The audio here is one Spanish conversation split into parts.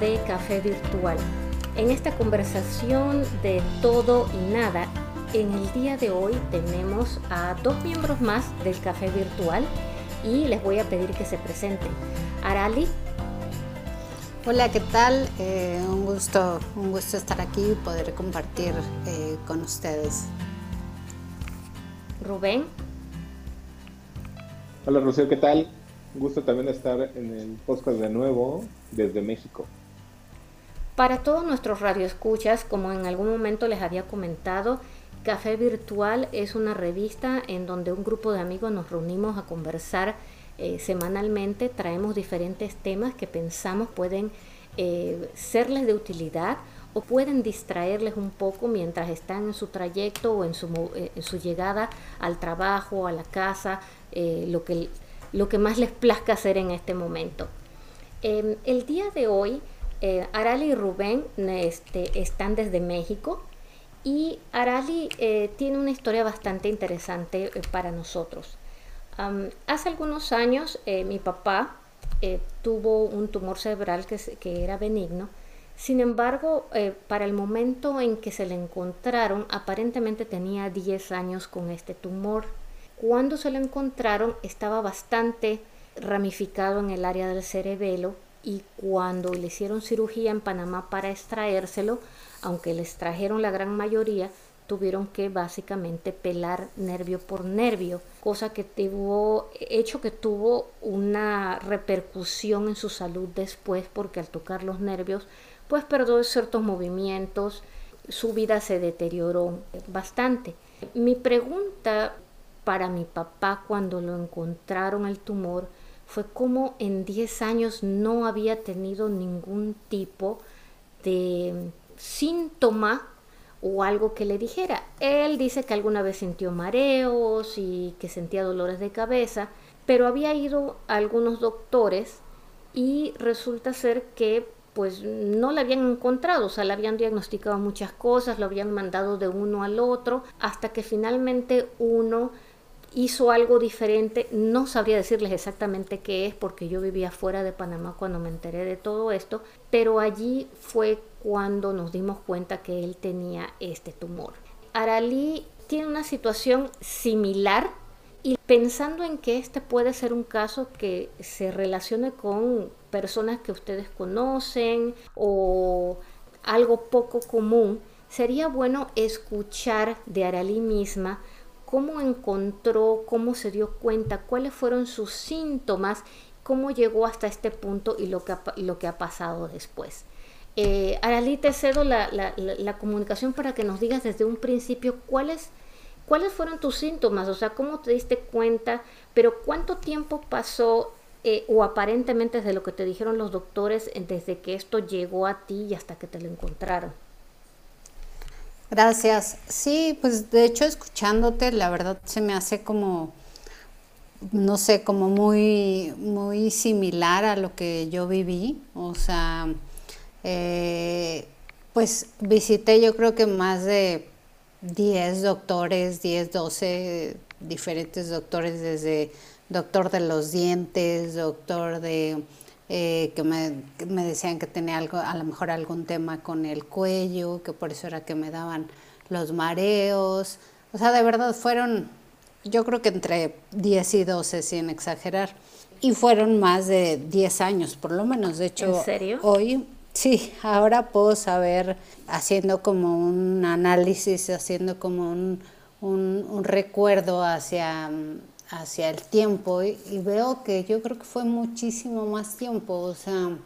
de Café Virtual. En esta conversación de todo y nada, en el día de hoy tenemos a dos miembros más del Café Virtual y les voy a pedir que se presenten. Arali. Hola, ¿qué tal? Eh, un, gusto, un gusto estar aquí y poder compartir eh, con ustedes. Rubén. Hola, Rocío, ¿qué tal? Un gusto también estar en el podcast de nuevo desde México. Para todos nuestros radioescuchas, como en algún momento les había comentado, Café Virtual es una revista en donde un grupo de amigos nos reunimos a conversar eh, semanalmente, traemos diferentes temas que pensamos pueden eh, serles de utilidad o pueden distraerles un poco mientras están en su trayecto o en su, eh, en su llegada al trabajo, a la casa, lo que lo que más les plazca hacer en este momento. Em, el día de hoy, eh, Arali y Rubén este, están desde México y Arali eh, tiene una historia bastante interesante eh, para nosotros. hace algunos años mi papá tuvo un tumor cerebral que, era benigno. Sin embargo, para el momento en que se le encontraron, aparentemente tenía 10 años con este tumor cuando se lo encontraron estaba bastante ramificado en el área del cerebelo y cuando le hicieron cirugía en Panamá para extraérselo, aunque le extrajeron la gran mayoría, tuvieron que básicamente pelar nervio por nervio, cosa que tuvo, hecho que tuvo una repercusión en su salud después, porque al tocar los nervios, pues perdió ciertos movimientos, su vida se deterioró bastante. Mi pregunta para mi papá cuando lo encontraron el tumor fue como en 10 años no había tenido ningún tipo de síntoma o algo que le dijera. Él dice que alguna vez sintió mareos y que sentía dolores de cabeza, pero había ido a algunos doctores y resulta ser que pues no le habían encontrado, o sea, le habían diagnosticado muchas cosas, lo habían mandado de uno al otro, hasta que finalmente uno hizo algo diferente. No sabría decirles exactamente qué es porque yo vivía fuera de Panamá cuando me enteré de todo esto, pero allí fue cuando nos dimos cuenta que él tenía este tumor. Aralí tiene una situación similar y pensando en que este puede ser un caso que se relacione con personas que ustedes conocen o algo poco común, sería bueno escuchar de Aralí misma cómo encontró, cómo se dio cuenta, cuáles fueron sus síntomas, cómo llegó hasta este punto y lo que ha, lo que ha pasado después. Eh, Aralí, te cedo la, comunicación para que nos digas desde un principio cuáles, cuáles fueron tus síntomas, o sea, cómo te diste cuenta, pero cuánto tiempo pasó eh, o aparentemente desde lo que te dijeron los doctores, desde que esto llegó a ti y hasta que te lo encontraron. Gracias. Sí, pues de hecho escuchándote, la verdad se me hace como, no sé, como muy, muy similar a lo que yo viví. O sea, eh, pues visité yo creo que más de 10 doctores, 10, 12 diferentes doctores, desde doctor de los dientes, doctor de eh, que me, me, decían que tenía algo, a lo mejor algún tema con el cuello, que por eso era que me daban los mareos. O sea, de verdad fueron, yo creo que entre 10 y 12, sin exagerar. Y fueron más de 10 años, por lo menos. De hecho, ¿En serio? hoy, sí, ahora puedo saber, haciendo como un análisis, haciendo como un, un, un recuerdo hacia hacia el tiempo y, veo que yo creo que fue muchísimo más tiempo, o sea,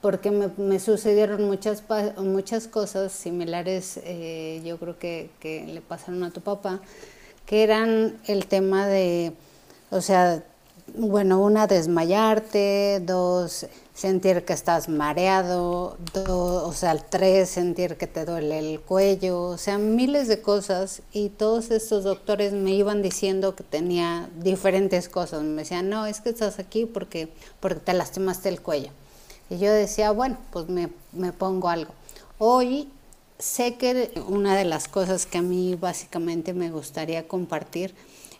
porque me, sucedieron muchas, muchas cosas similares, eh, yo creo que, que le pasaron a tu papá, que eran el tema de, o sea, bueno, una, desmayarte, dos, sentir que estás mareado, dos, o sea, tres, sentir que te duele el cuello, o sea, miles de cosas y todos estos doctores me iban diciendo que tenía diferentes cosas, me decían, no, es que estás aquí porque, porque te lastimaste el cuello. Y yo decía, bueno, pues me, me pongo algo. Hoy sé que una de las cosas que a mí básicamente me gustaría compartir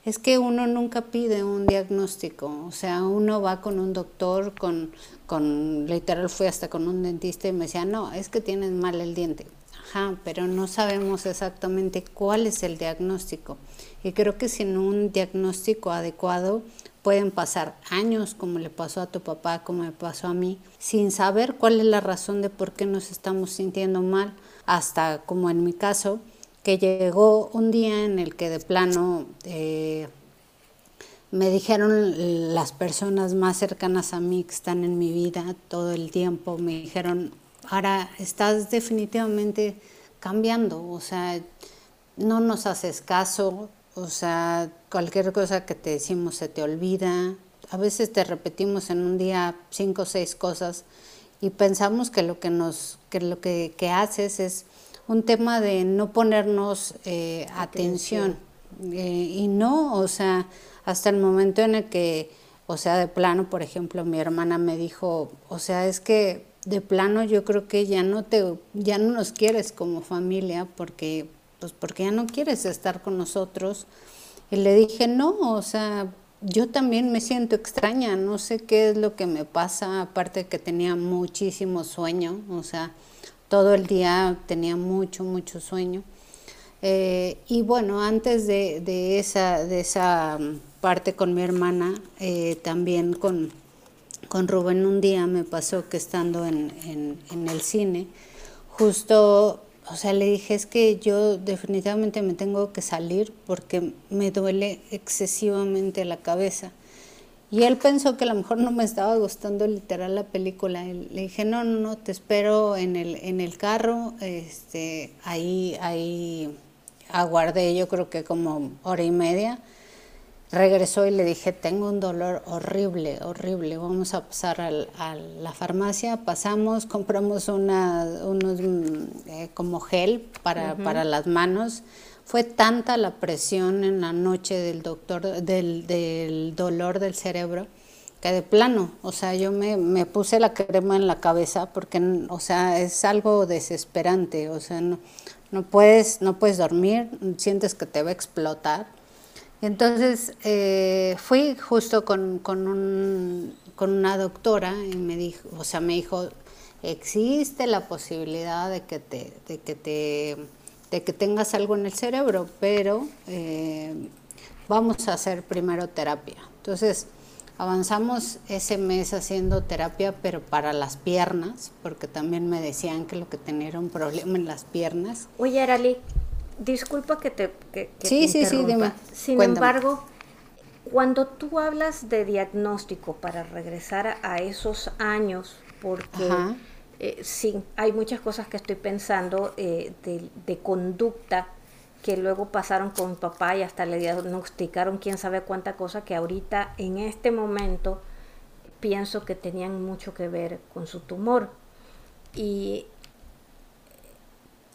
es que uno nunca pide un diagnóstico, o sea, uno va con un doctor, con, con literal fui hasta con un dentista y me decía, no, es que tienes mal el diente. Ajá, pero no sabemos exactamente cuál es el diagnóstico. Y creo que sin un diagnóstico adecuado pueden pasar años, como le pasó a tu papá, como me pasó a mí, sin saber cuál es la razón de por qué nos estamos sintiendo mal, hasta como en mi caso, que llegó un día en el que de plano eh, me dijeron las personas más cercanas a mí que están en mi vida todo el tiempo, me dijeron, ahora estás definitivamente cambiando, o sea, no nos haces caso, o sea, cualquier cosa que te decimos se te olvida, a veces te repetimos en un día cinco o seis cosas y pensamos que lo que nos, que lo que, haces es un tema de no ponernos eh, atención. Eh, y no, o sea, hasta el momento en el que, o sea, de plano, por ejemplo, mi hermana me dijo, o sea, es que de plano yo creo que ya no te ya no nos quieres como familia porque pues porque ya no quieres estar con nosotros y le dije no o sea yo también me siento extraña no sé qué es lo que me pasa aparte que tenía muchísimo sueño o sea todo el día tenía mucho mucho sueño eh, y bueno antes de, de, esa de esa parte con mi hermana eh, también con con Rubén un día me pasó que estando en, el cine, justo, o sea, le dije, es que yo definitivamente me tengo que salir porque me duele excesivamente la cabeza. Y él pensó que a lo mejor no me estaba gustando literal la película. Le dije, no, no, no, te espero en el, en el carro. Este, ahí, ahí aguardé yo creo que como hora y media regresó y le dije, tengo un dolor horrible, horrible, vamos a pasar a la farmacia, pasamos, compramos una, unos mm, eh, como gel para, para, las manos. Fue tanta la presión en la noche del doctor, del, del dolor del cerebro, que de plano, o sea, yo me, me, puse la crema en la cabeza porque, o sea, es algo desesperante, o sea, no, no, puedes, no puedes dormir, sientes que te va a explotar. Entonces eh, fui justo con, con, un, con, una doctora y me dijo, o sea, me dijo, existe la posibilidad de que te, de que te, de que tengas algo en el cerebro, pero eh, vamos a hacer primero terapia. Entonces avanzamos ese mes haciendo terapia, pero para las piernas, porque también me decían que lo que tenía era un problema en las piernas. Oye, Arali, disculpa que te, que, sí, sí, sí, dime. Sin embargo, cuando tú hablas de diagnóstico para regresar a, esos años, porque eh, sí, hay muchas cosas que estoy pensando eh, de, conducta que luego pasaron con mi papá y hasta le diagnosticaron quién sabe cuánta cosa que ahorita en este momento pienso que tenían mucho que ver con su tumor. Y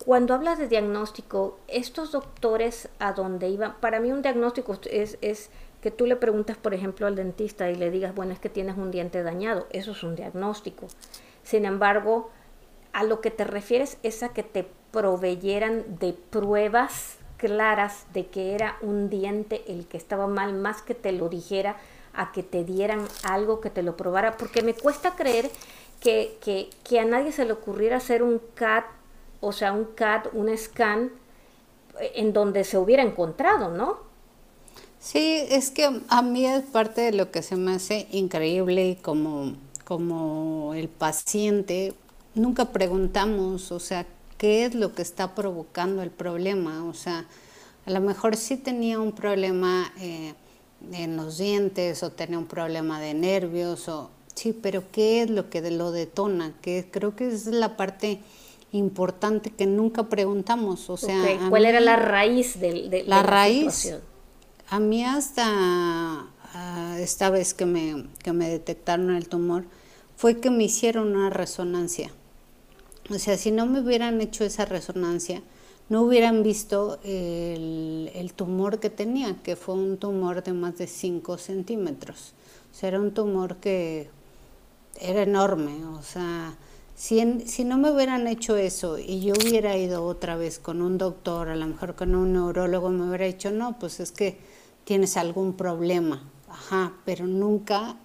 cuando hablas de diagnóstico, estos doctores a dónde iban, para mí un diagnóstico es, es que tú le preguntas, por ejemplo, al dentista y le digas, bueno, es que tienes un diente dañado, eso es un diagnóstico. Sin embargo, a lo que te refieres es a que te proveyeran de pruebas claras de que era un diente el que estaba mal, más que te lo dijera, a que te dieran algo que te lo probara, porque me cuesta creer que, que, que a nadie se le ocurriera hacer un CAT o sea, un CAT, un scan eh, en donde se hubiera encontrado, ¿no? Sí, es que a mí es parte de lo que se me hace increíble como, como el paciente, nunca preguntamos, o sea, qué es lo que está provocando el problema, o sea, a lo mejor sí tenía un problema eh, en los dientes o tenía un problema de nervios, o sí, pero qué es lo que lo detona, que creo que es la parte importante que nunca preguntamos. O sea, ¿cuál era la raíz de, la, raíz? A mí hasta esta vez que me, que me detectaron el tumor fue que me hicieron una resonancia. O sea, si no me hubieran hecho esa resonancia, no hubieran visto el, tumor que tenía, que fue un tumor de más de 5 centímetros. O sea, era un tumor que era enorme, o sea, si, si no me hubieran hecho eso y yo hubiera ido otra vez con un doctor, a lo mejor con un neurólogo, me hubiera dicho, no, pues es que tienes algún problema, ajá, pero nunca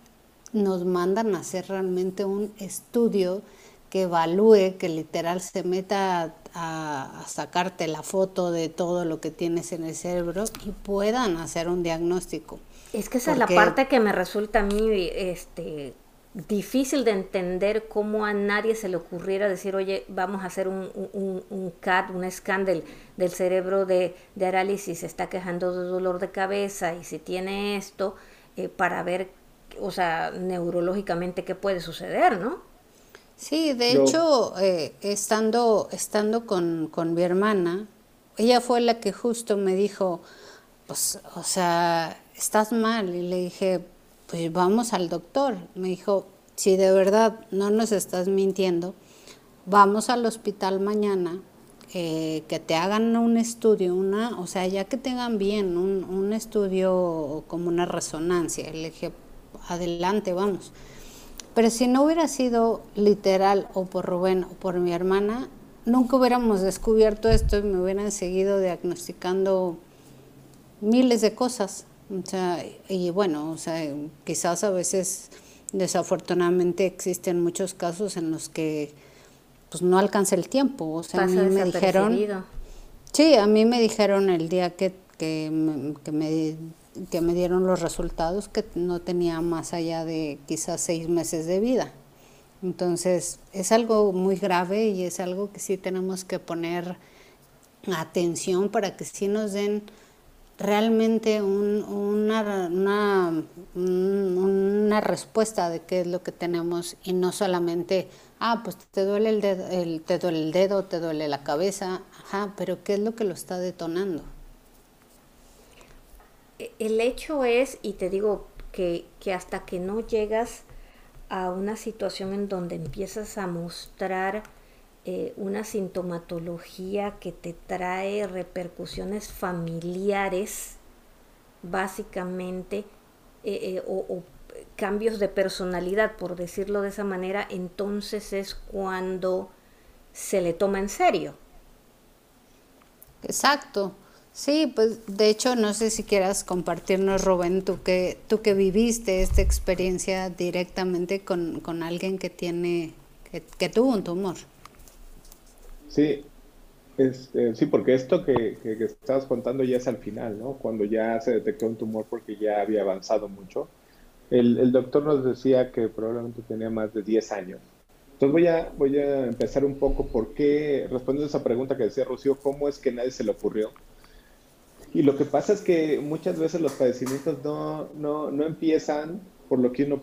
nos mandan a hacer realmente un estudio que evalúe, que literal se meta a, sacarte la foto de todo lo que tienes en el cerebro y puedan hacer un diagnóstico. Es que esa es la parte que me resulta a mí este, difícil de entender cómo a nadie se le ocurriera decir, oye, vamos a hacer un, un, un CAT, un scan del, cerebro de, de Arali si se está quejando de dolor de cabeza y si tiene esto, eh, para ver, o sea, neurológicamente qué puede suceder, ¿no? Sí, de hecho, eh, estando, estando con, con mi hermana, ella fue la que justo me dijo, pues, o sea, estás mal. Y le dije, pues vamos al doctor. Me dijo, si de verdad no nos estás mintiendo, vamos al hospital mañana, eh, que te hagan un estudio, una, o sea, ya que tengan bien un, un estudio como una resonancia. Le dije, adelante, vamos. Pero si no hubiera sido literal o por Rubén o por mi hermana, nunca hubiéramos descubierto esto y me hubieran seguido diagnosticando miles de cosas. O sea, y bueno, o sea, quizás a veces desafortunadamente existen muchos casos en los que pues no alcanza el tiempo. O sea, a mí me dijeron... Sí, a mí me dijeron el día que, que, que me que me dieron los resultados que no tenía más allá de quizás seis meses de vida. Entonces es algo muy grave y es algo que sí tenemos que poner atención para que sí nos den realmente una, una, una, respuesta de qué es lo que tenemos y no solamente, ah, pues te duele el dedo, el, te duele el dedo, te duele la cabeza, ajá, pero qué es lo que lo está detonando el hecho es, y te digo que, hasta que no llegas a una situación en donde empiezas a mostrar eh, una sintomatología que te trae repercusiones familiares, básicamente, eh, eh, o, cambios de personalidad, por decirlo de esa manera, entonces es cuando se le toma en serio. Exacto. Sí, pues de hecho no sé si quieras compartirnos, Rubén, tú que, tú que viviste esta experiencia directamente con, alguien que tiene, que, tuvo un tumor. Sí, este, sí, porque esto que, que, estabas contando ya es al final, ¿no? Cuando ya se detectó un tumor porque ya había avanzado mucho. El, el doctor nos decía que probablemente tenía más de 10 años. Entonces voy a, voy a empezar un poco por qué, respondiendo a esa pregunta que decía Rocío, ¿cómo es que nadie se le ocurrió? Y lo que pasa es que muchas veces los padecimientos no, no, no empiezan por lo que uno,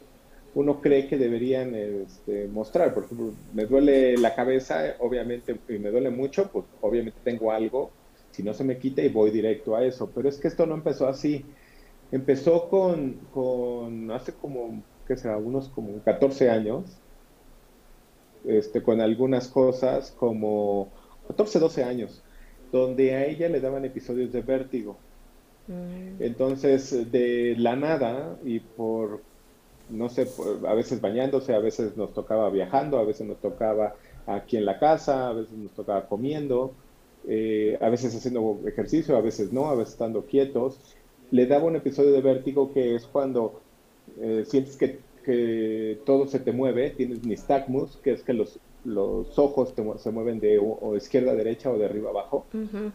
uno cree que deberían este, mostrar. Por ejemplo, me duele la cabeza, obviamente, y me duele mucho, pues obviamente tengo algo, si no se me quita y voy directo a eso. Pero es que esto no empezó así. Empezó con, con hace como, ¿qué será? Unos como 14 años, este, con algunas cosas como 14, 12 años donde a ella le daban episodios de vértigo. Mm. Entonces, de la nada y por, no sé, a veces bañándose, a veces nos tocaba viajando, a veces nos tocaba aquí en la casa, a veces nos tocaba comiendo, eh, a veces haciendo ejercicio, a veces no, a veces estando quietos, le daba un episodio de vértigo que es cuando eh, sientes que, que, todo se te mueve, tienes nistagmus, que es que los, los ojos se mueven de o, izquierda a derecha o de arriba a abajo.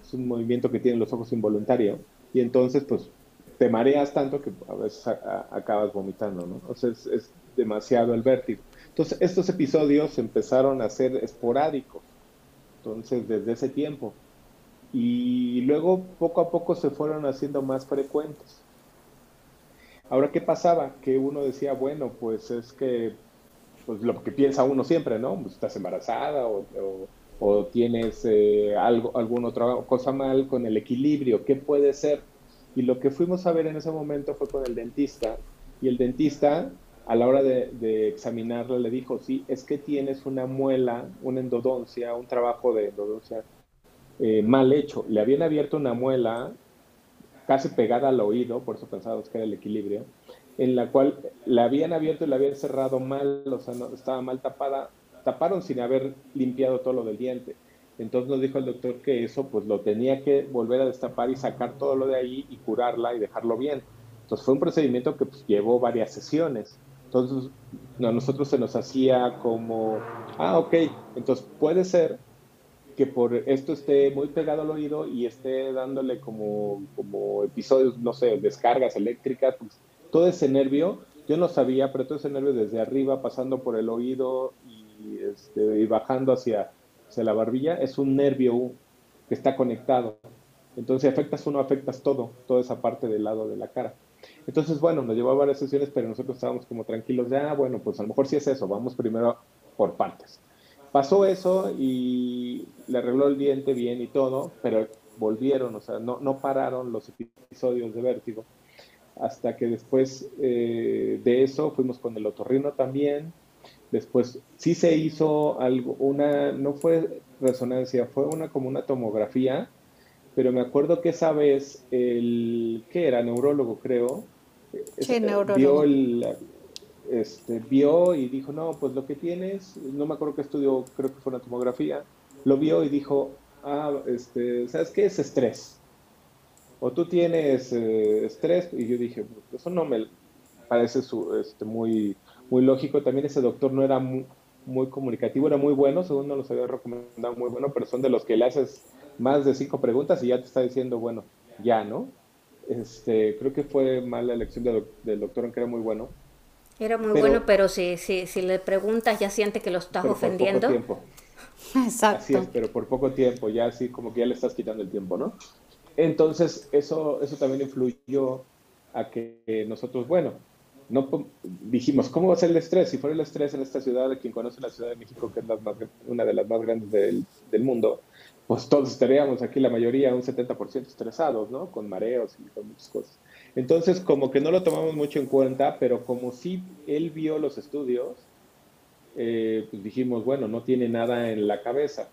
Es un movimiento que tienen los ojos involuntario. Y entonces, pues, te mareas tanto que a veces acabas vomitando, ¿no? O sea, es, demasiado el vértigo. Entonces, estos episodios empezaron a ser esporádicos. Entonces, desde ese tiempo. Y luego, poco a poco, se fueron haciendo más frecuentes. Ahora, ¿qué pasaba? Que uno decía, bueno, pues es que pues lo que piensa uno siempre, ¿no? Pues, estás embarazada o, tienes eh, algo, alguna otra cosa mal con el equilibrio, ¿qué puede ser? Y lo que fuimos a ver en ese momento fue con el dentista y el dentista a la hora de, de examinarla le dijo, sí, es que tienes una muela, una endodoncia, un trabajo de endodoncia eh, mal hecho. Le habían abierto una muela casi pegada al oído, por eso pensábamos que era el equilibrio, en la cual la habían abierto y la habían cerrado mal, o sea, no, estaba mal tapada, taparon sin haber limpiado todo lo del diente. Entonces nos dijo el doctor que eso pues lo tenía que volver a destapar y sacar todo lo de ahí y curarla y dejarlo bien. Entonces fue un procedimiento que pues, llevó varias sesiones. Entonces a nosotros se nos hacía como, ah, ok, entonces puede ser que por esto esté muy pegado al oído y esté dándole como, como episodios, no sé, descargas eléctricas, pues, todo ese nervio, yo no sabía, pero todo ese nervio desde arriba, pasando por el oído y, este, bajando hacia, hacia la barbilla, es un nervio que está conectado. Entonces, afectas uno, afectas todo, toda esa parte del lado de la cara. Entonces, bueno, nos llevó a varias sesiones, pero nosotros estábamos como tranquilos de, ah, bueno, pues a lo mejor sí es eso, vamos primero por partes. Pasó eso y le arregló el diente bien y todo, pero volvieron, o sea, no, no pararon los episodios de vértigo. Hasta que después eh, de eso fuimos con el otorrino también. Después sí se hizo algo, una, no fue resonancia, fue una como una tomografía, pero me acuerdo que esa vez el, ¿qué era? Neurólogo, creo. Sí, neurólogo. Vio, el, este, vio y dijo, no, pues lo que tienes, no me acuerdo qué estudió, creo que fue una tomografía, lo vio y dijo, ah, este, ¿sabes qué es estrés? O tú tienes eh, estrés, y yo dije, eso no me parece su, este, muy, muy lógico. También ese doctor no era muy, comunicativo, era muy bueno, según nos lo había recomendado, muy bueno, pero son de los que le haces más de cinco preguntas y ya te está diciendo, bueno, ya, ¿no? Este, creo que fue mala elección del doctor, aunque era muy bueno. Era muy bueno, pero si, si, si le preguntas ya siente que lo estás ofendiendo. Por poco tiempo. Exacto. Así es, pero por poco tiempo, ya así como que ya le estás quitando el tiempo, ¿no? Entonces, eso, eso también influyó a que nosotros, bueno, no dijimos, ¿cómo va a ser el estrés? Si fuera el estrés en esta ciudad, quien conoce la Ciudad de México, que es una de las más grandes del, del mundo, pues todos estaríamos aquí, la mayoría, un 70% estresados, ¿no? Con mareos y con muchas cosas. Entonces, como que no lo tomamos mucho en cuenta, pero como sí él vio los estudios, eh, pues dijimos, bueno, no tiene nada en la cabeza,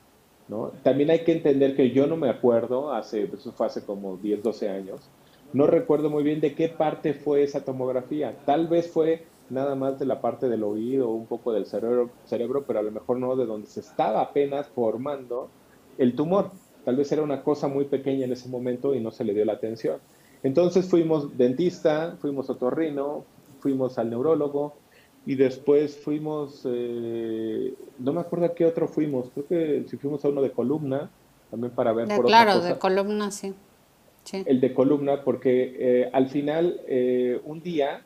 ¿no? También hay que entender que yo no me acuerdo, hace, pues, eso fue hace como 10, 12 años, no recuerdo muy bien de qué parte fue esa tomografía. Tal vez fue nada más de la parte del oído, un poco del cerebro, cerebro pero a lo mejor no de donde se estaba apenas formando el tumor. Tal vez era una cosa muy pequeña en ese momento y no se le dio la atención. Entonces fuimos dentista, fuimos otorrino, fuimos al neurólogo y después fuimos, eh, no me acuerdo a qué otro fuimos, creo que si fuimos a uno de columna, también para ver por Claro, otra cosa. de columna, sí. El de columna, porque eh, al final, eh, un día,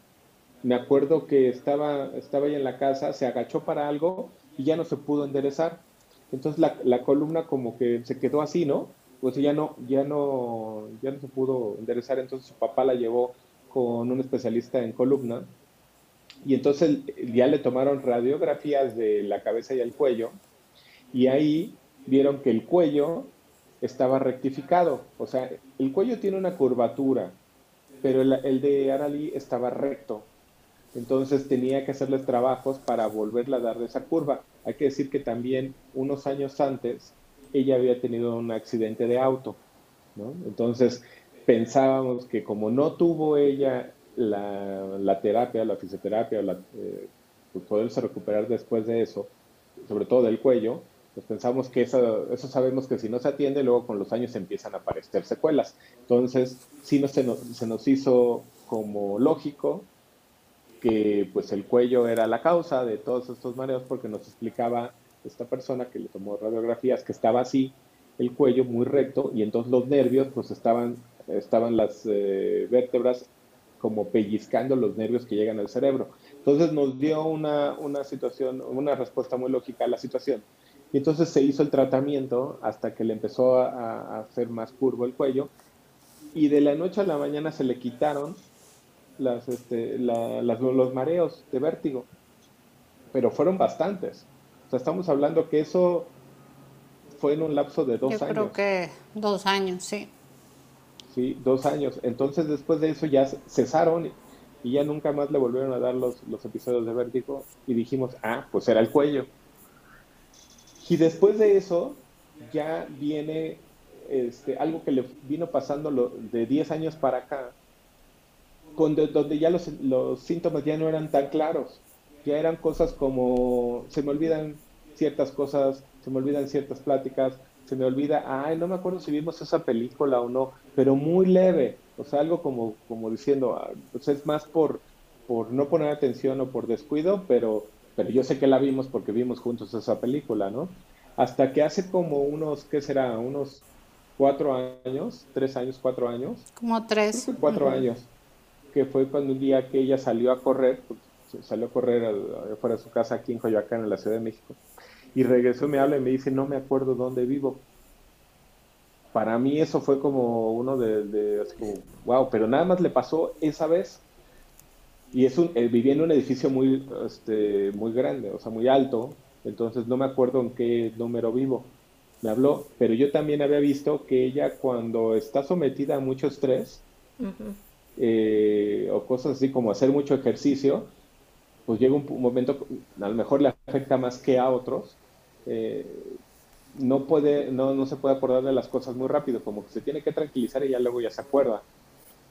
me acuerdo que estaba, estaba ahí en la casa, se agachó para algo y ya no se pudo enderezar entonces la, la, columna como que se quedó así, ¿no? Pues ya no, ya no, ya no se pudo enderezar, entonces su papá la llevó con un especialista en columna y entonces ya le tomaron radiografías de la cabeza y el cuello y ahí vieron que el cuello estaba rectificado, o sea, el cuello tiene una curvatura, pero el, el de Arali estaba recto, entonces tenía que hacerles trabajos para volverla a dar de esa curva. Hay que decir que también unos años antes ella había tenido un accidente de auto. Entonces pensábamos que como no tuvo ella la, terapia, la fisioterapia, eh, pues poderse recuperar después de eso, sobre todo del cuello, pues pensamos que eso, eso sabemos que si no se atiende, luego con los años empiezan a aparecer secuelas. Entonces, sí no se, nos, se nos hizo como lógico que pues el cuello era la causa de todos estos mareos porque nos explicaba esta persona que le tomó radiografías que estaba así el cuello muy recto y entonces los nervios pues estaban estaban las eh, vértebras como pellizcando los nervios que llegan al cerebro. Entonces nos dio una, una situación, una respuesta muy lógica a la situación. Y entonces se hizo el tratamiento hasta que le empezó a, a hacer más curvo el cuello y de la noche a la mañana se le quitaron las, este, los mareos de vértigo, pero fueron bastantes. O sea, estamos hablando que eso fue en un lapso de dos años. Yo creo que dos años, sí. Sí, dos años. Entonces después de eso ya cesaron y ya nunca más le volvieron a dar los, los episodios de vértigo y dijimos, ah, pues era el cuello. Y después de eso ya viene este, algo que le vino pasando lo, de 10 años para acá, donde ya los, los síntomas ya no eran tan claros, ya eran cosas como se me olvidan ciertas cosas, se me olvidan ciertas pláticas, se me olvida, ay, no me acuerdo si vimos esa película o no, pero muy leve, o sea, algo como, como diciendo, ah, pues es más por, por no poner atención o por descuido, pero, pero yo sé que la vimos porque vimos juntos esa película, ¿no? Hasta que hace como unos, ¿qué será? Unos cuatro años, tres años, cuatro años. Como tres. Cuatro años, que fue cuando un día que ella salió a correr, salió a correr fuera de su casa aquí en Coyoacán, en la Ciudad de México, y regresó, me habla y me dice, no me acuerdo dónde vivo. Para mí eso fue como uno de, wow, pero nada más le pasó esa vez. Y es un, eh, vivía en un edificio muy, este, muy grande, o sea, muy alto, entonces no me acuerdo en qué número vivo. Me habló, pero yo también había visto que ella cuando está sometida a mucho estrés, eh, o cosas así como hacer mucho ejercicio, pues llega un, momento, a lo mejor le afecta más que a otros, eh, no puede, no, no se puede acordar de las cosas muy rápido, como que se tiene que tranquilizar y ya luego ya se acuerda.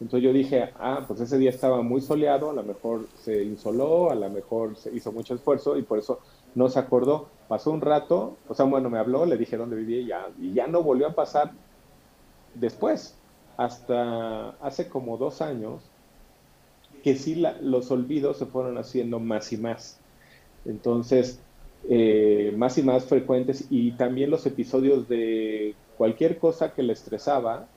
Entonces yo dije, ah, pues ese día estaba muy soleado, a lo mejor se insoló, a lo mejor se hizo mucho esfuerzo y por eso no se acordó. Pasó un rato, o sea, bueno, me habló, le dije dónde vivía y ya, y ya no volvió a pasar después, hasta hace como dos años, que sí los olvidos se fueron haciendo más y más. Entonces, eh, más y más frecuentes y también los episodios de cualquier cosa que le estresaba,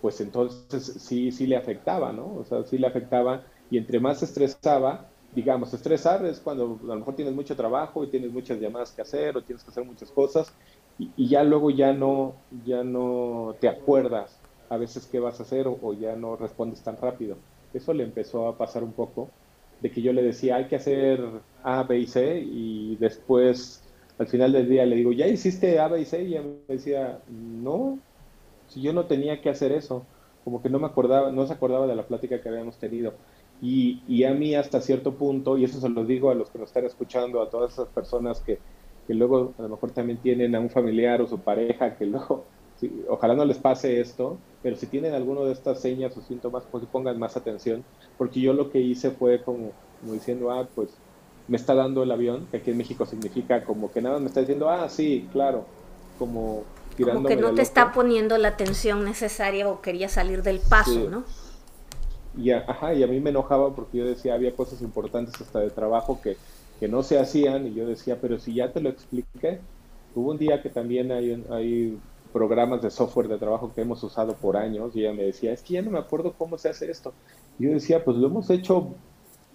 pues entonces sí, sí le afectaba, ¿no? O sea, sí le afectaba y entre más estresaba, digamos, estresar es cuando a lo mejor tienes mucho trabajo y tienes muchas llamadas que hacer o tienes que hacer muchas cosas y, ya luego ya no, ya no te acuerdas a veces qué vas a hacer o ya no respondes tan rápido. Eso le empezó a pasar un poco de que yo le decía, hay que hacer A, B y C, y después, al final del día, le digo, ¿ya hiciste A, B y C? Y ella me decía, no, si yo no tenía que hacer eso, como que no me acordaba, no se acordaba de la plática que habíamos tenido. Y, y a mí hasta cierto punto, y eso se lo digo a los que nos están escuchando, a todas esas personas que, que luego a lo mejor también tienen a un familiar o su pareja que luego ojalá no les pase esto, pero si tienen alguno de estas señas o síntomas, pues pongan más atención, porque yo lo que hice fue como, diciendo, ah, pues me está dando el avión, que aquí en México significa como que nada me está diciendo, ah, sí, claro, como tirando. Como que no te está poniendo la atención necesaria o quería salir del paso, ¿no? Y a, ajá, y a mí me enojaba porque yo decía, había cosas importantes hasta de trabajo que, que no se hacían, y yo decía, pero si ya te lo expliqué, hubo un día que también hay, hay programas de software de trabajo que hemos usado por años y ella me decía, es que ya no me acuerdo cómo se hace esto. Yo decía, pues lo hemos hecho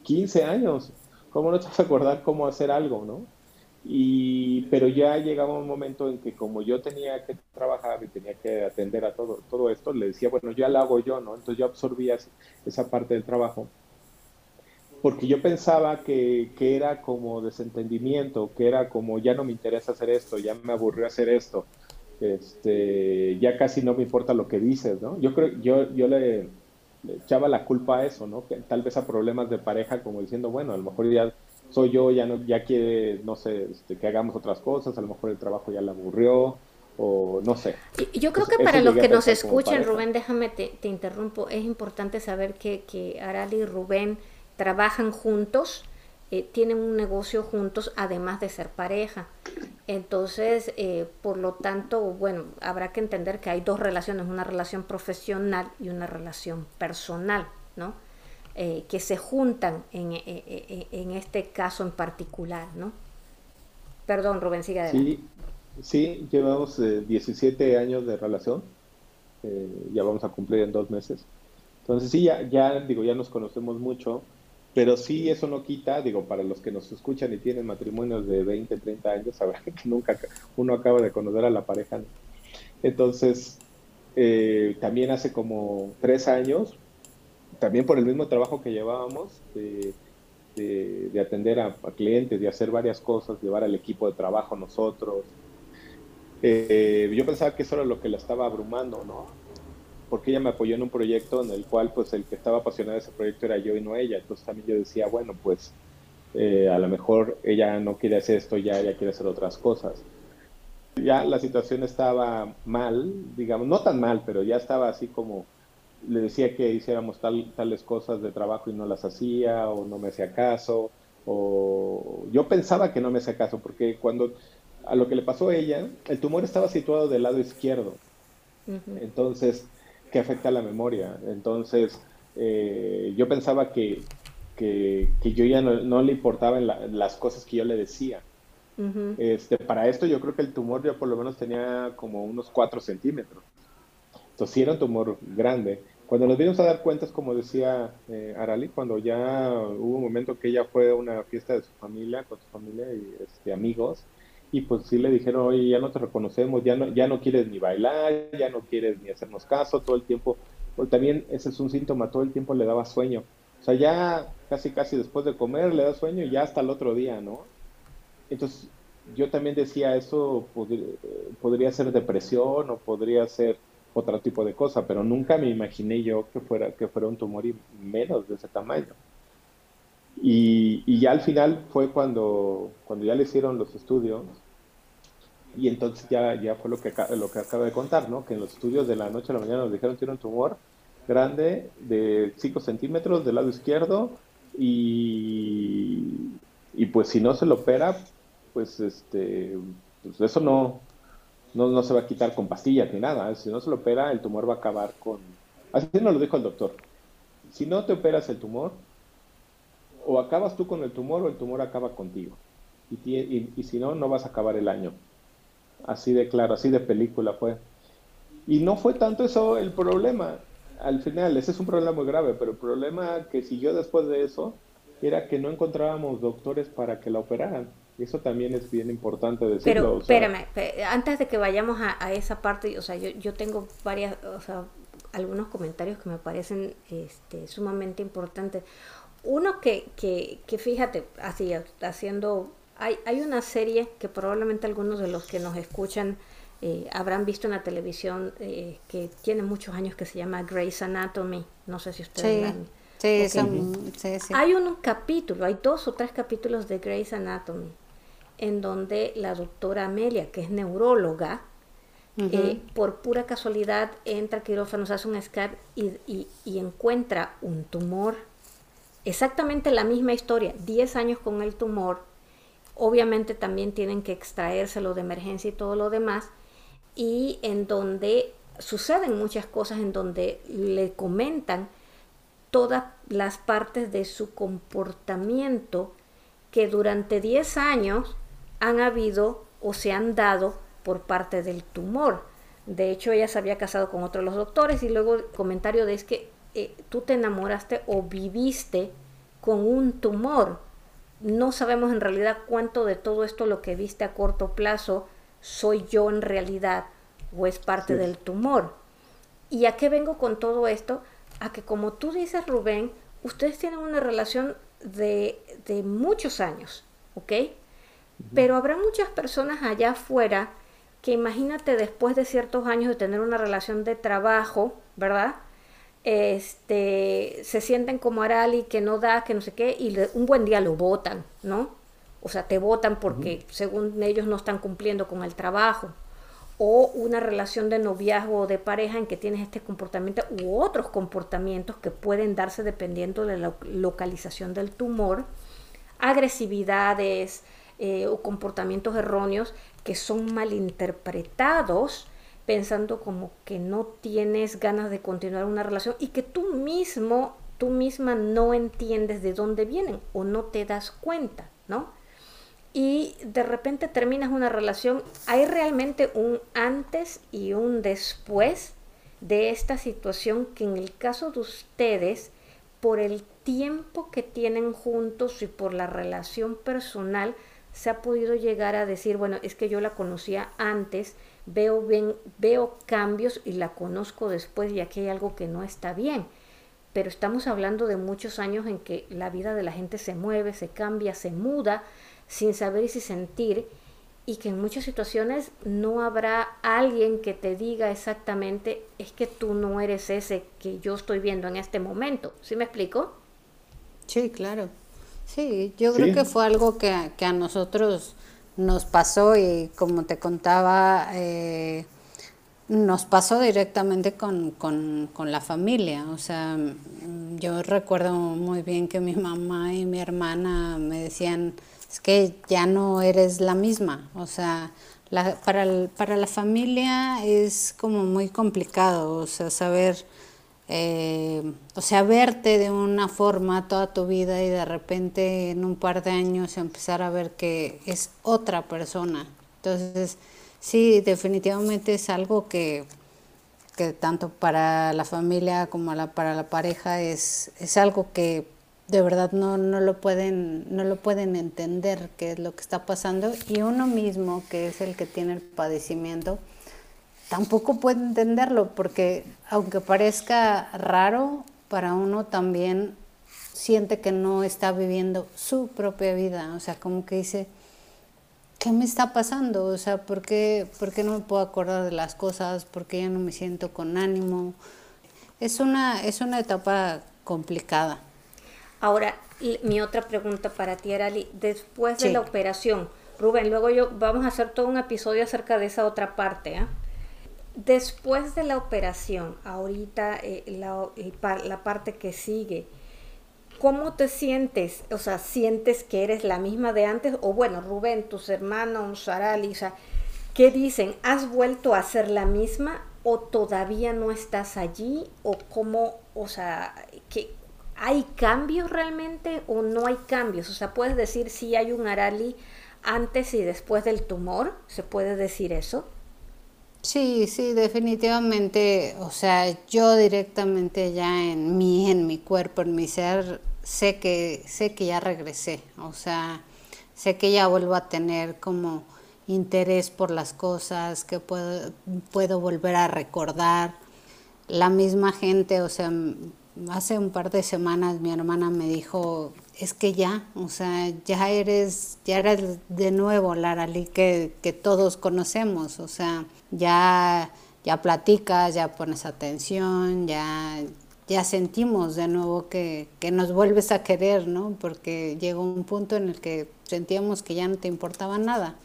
15 años, ¿cómo no te vas a acordar cómo hacer algo, no? Y, pero ya llegaba un momento en que como yo tenía que trabajar y tenía que atender a todo, todo esto, le decía, bueno, ya lo hago yo, ¿no? Entonces yo absorbía esa parte del trabajo porque yo pensaba que, que, era como desentendimiento, que era como ya no me interesa hacer esto, ya me aburrió hacer esto, este, ya casi no me importa lo que dices, ¿no? Yo creo, yo, yo le, echaba la culpa a eso, ¿no? Que tal vez a problemas de pareja, como diciendo, bueno, a lo mejor ya soy yo, ya no, ya quiere, no sé, este, que hagamos otras cosas, a lo mejor el trabajo ya le aburrió, o no sé. Yo creo que para los que nos escuchen, Rubén, déjame te, te, interrumpo, es importante saber que, que Arali y Rubén trabajan juntos, eh, tienen un negocio juntos, además de ser pareja. Entonces, eh, por lo tanto, bueno, habrá que entender que hay dos relaciones, una relación profesional y una relación personal, ¿no? Eh, que se juntan en, eh, en, este caso en particular, ¿no? Perdón, Rubén, sigue adelante. Sí, sí llevamos 17 años de relación, ya vamos a cumplir en dos meses. Entonces, sí, ya, ya, digo, ya nos conocemos mucho, pero sí, eso no quita, digo, para los que nos escuchan y tienen matrimonios de 20, 30 años, sabrán que nunca uno acaba de conocer a la pareja. Entonces, eh, también hace como tres años, también por el mismo trabajo que llevábamos, de, atender a, clientes, de hacer varias cosas, llevar al equipo de trabajo nosotros. Eh, yo pensaba que eso era lo que la estaba abrumando, ¿no? Porque ella me apoyó en un proyecto en el cual pues el que estaba apasionado de ese proyecto era yo y no ella. Entonces también yo decía, bueno, pues eh, a lo mejor ella no quiere hacer esto ya, ella quiere hacer otras cosas. Ya la situación estaba mal, digamos, no tan mal, pero ya estaba así como le decía que hiciéramos tal, tales cosas de trabajo y no las hacía o no me hacía caso o yo pensaba que no me hacía caso porque cuando a lo que le pasó a ella, el tumor estaba situado del lado izquierdo. Entonces, que afecta a la memoria. Entonces, eh, yo pensaba que, que, yo ya no, le importaban las cosas que yo le decía. este, para esto yo creo que el tumor ya por lo menos tenía como unos 4 centímetros. Entonces sí era un tumor grande. Cuando nos vinimos a dar cuentas, como decía eh, Arali, cuando ya hubo un momento que ella fue a una fiesta de su familia, con su familia y este, amigos, y pues sí le dijeron, oye, ya no te reconocemos, ya no, ya no quieres ni bailar, ya no quieres ni hacernos caso, todo el tiempo, pues también ese es un síntoma, todo el tiempo le daba sueño. O sea, ya casi casi después de comer le da sueño y ya hasta el otro día, ¿no? Entonces, yo también decía, eso podría ser depresión o podría ser otro tipo de cosa, pero nunca me imaginé yo que fuera, que fuera un tumor y menos de ese tamaño. Y, y, ya al final fue cuando, cuando ya le hicieron los estudios, y entonces ya, ya fue lo que, lo que acabo de contar, ¿no? Que en los estudios de la noche a la mañana nos dijeron tiene un tumor grande de 5 centímetros del lado izquierdo y, y pues si no se lo opera, pues este, pues eso no, no, no se va a quitar con pastillas ni nada. Si no se lo opera, el tumor va a acabar con... Así nos lo dijo el doctor. Si no te operas el tumor, o acabas tú con el tumor o el tumor acaba contigo. Y, y, si no, no vas a acabar el año. Así de claro, así de película fue. Y no fue tanto eso el problema. Al final, ese es un problema muy grave, pero el problema que siguió después de eso era que no encontrábamos doctores para que la operaran. Eso también es bien importante decirlo. Pero espérame, antes de que vayamos a, esa parte, o sea, yo, yo tengo varias, o sea, algunos comentarios que me parecen este, sumamente importantes. Uno que, que, que fíjate, así, haciendo, hay, hay una serie que probablemente algunos de los que nos escuchan eh, habrán visto en la televisión eh, que tiene muchos años que se llama Grey's Anatomy. No sé si ustedes sí. Sí, sí, Hay un capítulo, hay dos o tres capítulos de Grey's Anatomy en donde la doctora Amelia, que es neuróloga, eh, por pura casualidad entra a quirófano, hace un scan y, encuentra un tumor. Exactamente la misma historia, 10 años con el tumor. Obviamente también tienen que extraérselo de emergencia y todo lo demás. Y en donde suceden muchas cosas, en donde le comentan todas las partes de su comportamiento que durante 10 años han habido o se han dado por parte del tumor. De hecho, ella se había casado con otro de los doctores y luego el comentario es que eh, tú te enamoraste o viviste con un tumor. No sabemos en realidad cuánto de todo esto lo que viste a corto plazo soy yo en realidad o es parte del tumor. ¿Y a qué vengo con todo esto? A que como tú dices, Rubén, ustedes tienen una relación de, de muchos años, ¿ok? Pero habrá muchas personas allá afuera que imagínate después de ciertos años de tener una relación de trabajo, ¿verdad? Este, se sienten como Arali, que no da, que no sé qué, y un buen día lo votan, ¿no? O sea, te votan porque según ellos no están cumpliendo con el trabajo. O una relación de noviazgo o de pareja en que tienes este comportamiento u otros comportamientos que pueden darse dependiendo de la localización del tumor. Agresividades, eh, o comportamientos erróneos que son malinterpretados pensando como que no tienes ganas de continuar una relación y que tú mismo, tú misma no entiendes de dónde vienen o no te das cuenta, ¿no? Y de repente terminas una relación, hay realmente un antes y un después de esta situación que en el caso de ustedes, por el tiempo que tienen juntos y por la relación personal, se ha podido llegar a decir, bueno, es que yo la conocía antes, veo, bien, veo cambios y la conozco después y aquí hay algo que no está bien. Pero estamos hablando de muchos años en que la vida de la gente se mueve, se cambia, se muda, sin saber y sin sentir, y que en muchas situaciones no habrá alguien que te diga exactamente, es que tú no eres ese que yo estoy viendo en este momento. ¿Sí me explico? Sí, claro. Sí, yo creo que fue algo que, a nosotros nos pasó y como te contaba, eh, nos pasó directamente con, con, con, la familia. O sea, yo recuerdo muy bien que mi mamá y mi hermana me decían, es que ya no eres la misma, o sea, para, para la familia es como muy complicado, o sea, saber, eh, o sea, verte de una forma toda tu vida y de repente en un par de años empezar a ver que es otra persona. Entonces, sí, definitivamente es algo que, que tanto para la familia como para la pareja es, es algo que de verdad no, no, lo pueden, no lo pueden entender qué es lo que está pasando y uno mismo, que es el que tiene el padecimiento, tampoco puede entenderlo porque aunque parezca raro, para uno también siente que no está viviendo su propia vida, o sea, como que dice, ¿qué me está pasando? O sea, ¿por qué, ¿por qué no me puedo acordar de las cosas? ¿Por qué ya no me siento con ánimo? Es una, es una etapa complicada. Ahora, mi otra pregunta para ti, Arali, después de la operación, Rubén, luego yo vamos a hacer todo un episodio acerca de esa otra parte. ¿eh? Después de la operación, ahorita eh, la, parte que sigue, ¿cómo te sientes? O sea, ¿sientes que eres la misma de antes? O bueno, Rubén, tus hermanos, Arali, o sea, ¿qué dicen? ¿Has vuelto a ser la misma o todavía no estás allí? ¿O cómo, o sea, qué, ¿Hay cambios realmente o no hay cambios? O sea, puedes decir si hay un Arali antes y después del tumor, ¿se puede decir eso? Sí, sí, definitivamente. O sea, yo directamente ya en mí, en mi cuerpo, en mi ser, sé que, sé que ya regresé. O sea, sé que ya vuelvo a tener como interés por las cosas, que puedo, puedo volver a recordar. La misma gente, o sea, hace un par de semanas mi hermana me dijo, es que ya, o sea, ya eres, ya eres de nuevo la Aralí que, que todos conocemos, o sea, ya, ya platicas, ya pones atención, ya, ya sentimos de nuevo que, que nos vuelves a querer, ¿no? Porque llegó un punto en el que sentíamos que ya no te importaba nada.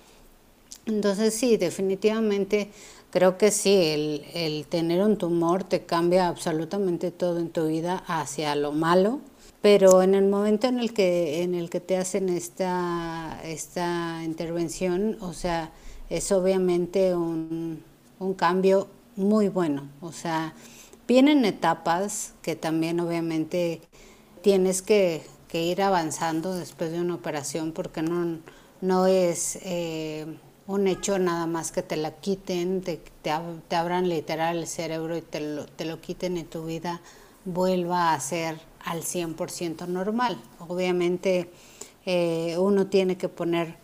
Entonces sí, definitivamente Creo que sí, el, el, tener un tumor te cambia absolutamente todo en tu vida hacia lo malo, pero en el momento en el que, en el que te hacen esta, esta intervención, o sea, es obviamente un, un cambio muy bueno. O sea, vienen etapas que también obviamente tienes que, que ir avanzando después de una operación porque no, no es... Eh, un hecho nada más que te la quiten, te, te, abran literal el cerebro y te lo, te lo quiten en tu vida, vuelva a ser al 100% normal. Obviamente eh, uno tiene que poner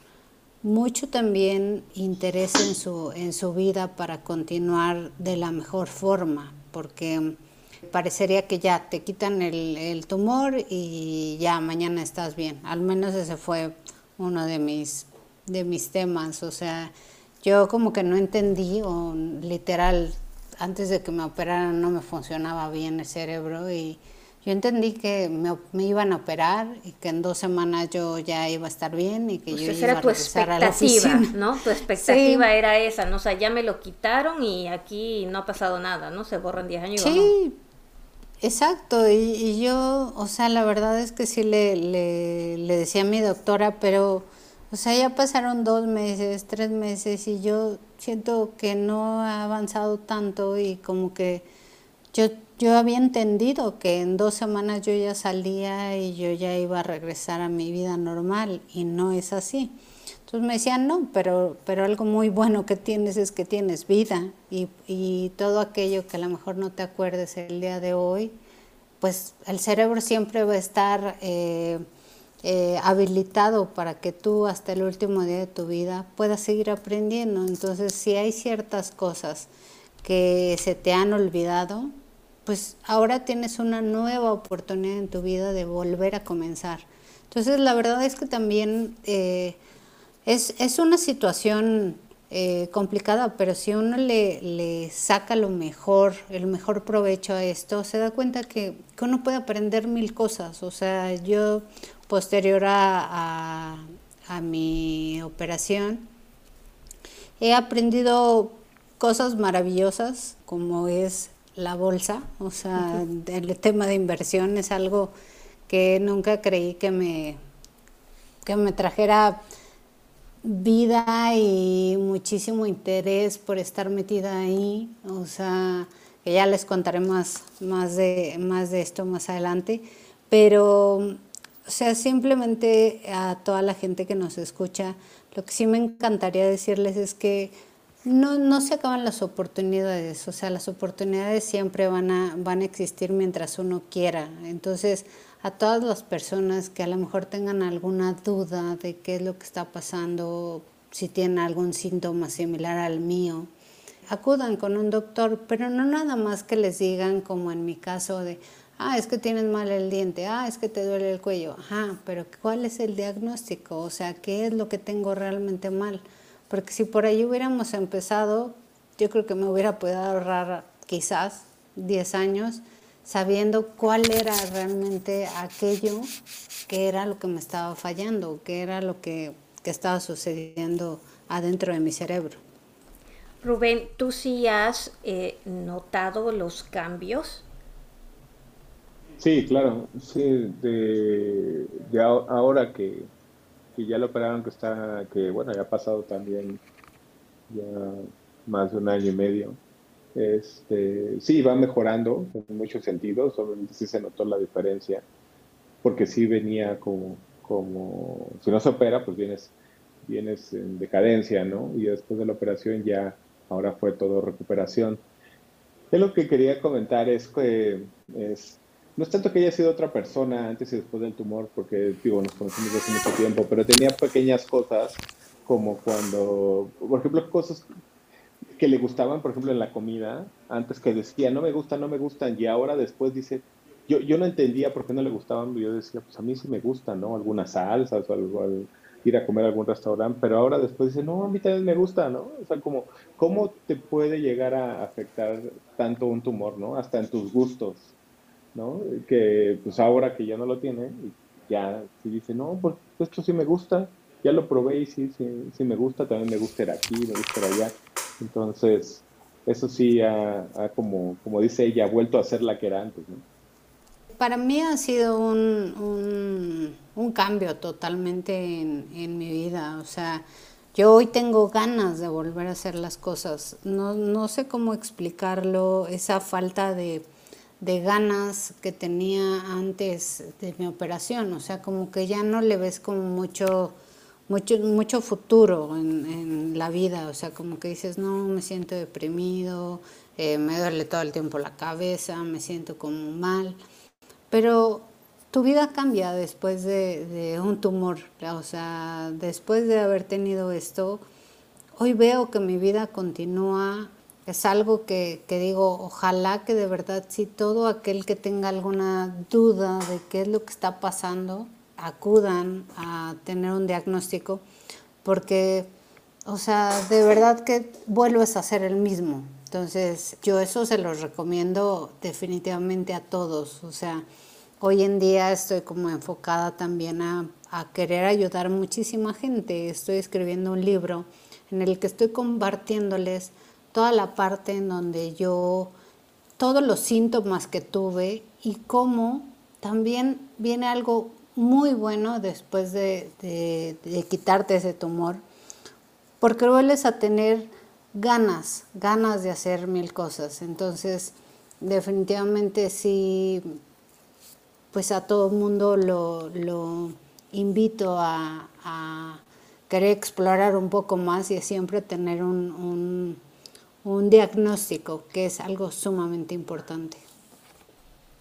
mucho también interés en su, en su vida para continuar de la mejor forma, porque parecería que ya te quitan el, el tumor y ya mañana estás bien. Al menos ese fue uno de mis de mis temas, o sea, yo como que no entendí, o literal, antes de que me operaran no me funcionaba bien el cerebro y yo entendí que me, iban a operar y que en dos semanas yo ya iba a estar bien y que pues yo iba a regresar a la oficina. ¿no? Tu expectativa era esa, ¿no? O sea, ya me lo quitaron y aquí no ha pasado nada, ¿no? Se borran 10 años. Sí, exacto. Y, y, yo, o sea, la verdad es que sí le, le, le decía a mi doctora, pero o sea, ya pasaron dos meses, tres meses y yo siento que no ha avanzado tanto y como que yo, yo había entendido que en dos semanas yo ya salía y yo ya iba a regresar a mi vida normal y no es así. Entonces me decían, no, pero, pero algo muy bueno que tienes es que tienes vida y, y todo aquello que a lo mejor no te acuerdes el día de hoy, pues el cerebro siempre va a estar... Eh, eh, habilitado para que tú hasta el último día de tu vida puedas seguir aprendiendo. Entonces, si hay ciertas cosas que se te han olvidado, pues ahora tienes una nueva oportunidad en tu vida de volver a comenzar. Entonces, la verdad es que también eh, es, es, una situación eh, complicada, pero si uno le, saca lo mejor, el mejor provecho a esto, se da cuenta que, que uno puede aprender mil cosas. O sea, yo posterior a, mi operación, he aprendido cosas maravillosas como es la bolsa, o sea, el tema de inversión es algo que nunca creí que me que me trajera vida y muchísimo interés por estar metida ahí, o sea, que ya les contaré más, más, de, más de esto más adelante, pero, o sea, simplemente a toda la gente que nos escucha, lo que sí me encantaría decirles es que no, no se acaban las oportunidades, o sea, las oportunidades siempre van a, van a existir mientras uno quiera, entonces a todas las personas que a lo mejor tengan alguna duda de qué es lo que está pasando, si tienen algún síntoma similar al mío, acudan con un doctor, pero no nada más que les digan como en mi caso de, ah, es que tienes mal el diente, ah, es que te duele el cuello, ajá, pero ¿cuál es el diagnóstico? O sea, ¿qué es lo que tengo realmente mal? Porque si por ahí hubiéramos empezado, yo creo que me hubiera podido ahorrar quizás 10 años sabiendo cuál era realmente aquello que era lo que me estaba fallando, qué era lo que, estaba sucediendo adentro de mi cerebro. Rubén, ¿tú sí has eh, notado los cambios? Sí, claro, sí, de, ahora que, que, ya lo operaron, que está, que bueno, ya ha pasado también ya más de un año y medio este, sí, va mejorando en muchos sentidos, obviamente sí se notó la diferencia, porque sí venía como, como si no se opera, pues vienes, vienes en decadencia, ¿no? Y después de la operación ya, ahora fue todo recuperación. Es lo que quería comentar es que es, no es tanto que haya sido otra persona antes y después del tumor, porque digo, nos conocimos hace mucho tiempo, pero tenía pequeñas cosas como cuando, por ejemplo, cosas que le gustaban, por ejemplo, en la comida, antes que decía, no me gustan, no me gustan, y ahora después dice, yo, yo no entendía por qué no le gustaban, yo decía, pues a mí sí me gustan, ¿no? Algunas salsas o algo, ir a comer a algún restaurante, pero ahora después dice, no, a mí también me gusta, ¿no? O sea, como, ¿cómo te puede llegar a afectar tanto un tumor, ¿no? Hasta en tus gustos, ¿no? Que pues ahora que ya no lo tiene, ya si dice, no, pues esto sí me gusta, ya lo probé y sí, sí, sí me gusta, también me gusta ir aquí, me gusta ir allá. Entonces, eso sí ha, como, como dice ella, vuelto a ser la que era antes. Para mí ha sido un, un, cambio totalmente en, en, mi vida. O sea, yo hoy tengo ganas de volver a hacer las cosas. No, no sé cómo explicarlo, esa falta de, de ganas que tenía antes de mi operación. O sea, como que ya no le ves como mucho mucho, mucho futuro en, la vida, o sea, como que dices, no, me siento deprimido, eh, me duele todo el tiempo la cabeza, me siento como mal, pero tu vida cambia después de, un tumor, o sea, después de haber tenido esto, hoy veo que mi vida continúa, es algo que, que digo, ojalá que de verdad si todo aquel que tenga alguna duda de qué es lo que está pasando, acudan a tener un diagnóstico porque, o sea, de verdad que vuelves a ser el mismo. Entonces, yo eso se los recomiendo definitivamente a todos. O sea, hoy en día estoy como enfocada también a, querer ayudar a muchísima gente. Estoy escribiendo un libro en el que estoy compartiéndoles toda la parte en donde yo, todos los síntomas que tuve y cómo también viene algo muy bueno después de, quitarte ese tumor, porque vuelves a tener ganas, ganas de hacer mil cosas. Entonces, definitivamente sí, pues a todo mundo lo, invito a, querer explorar un poco más y siempre tener un diagnóstico, que es algo sumamente importante.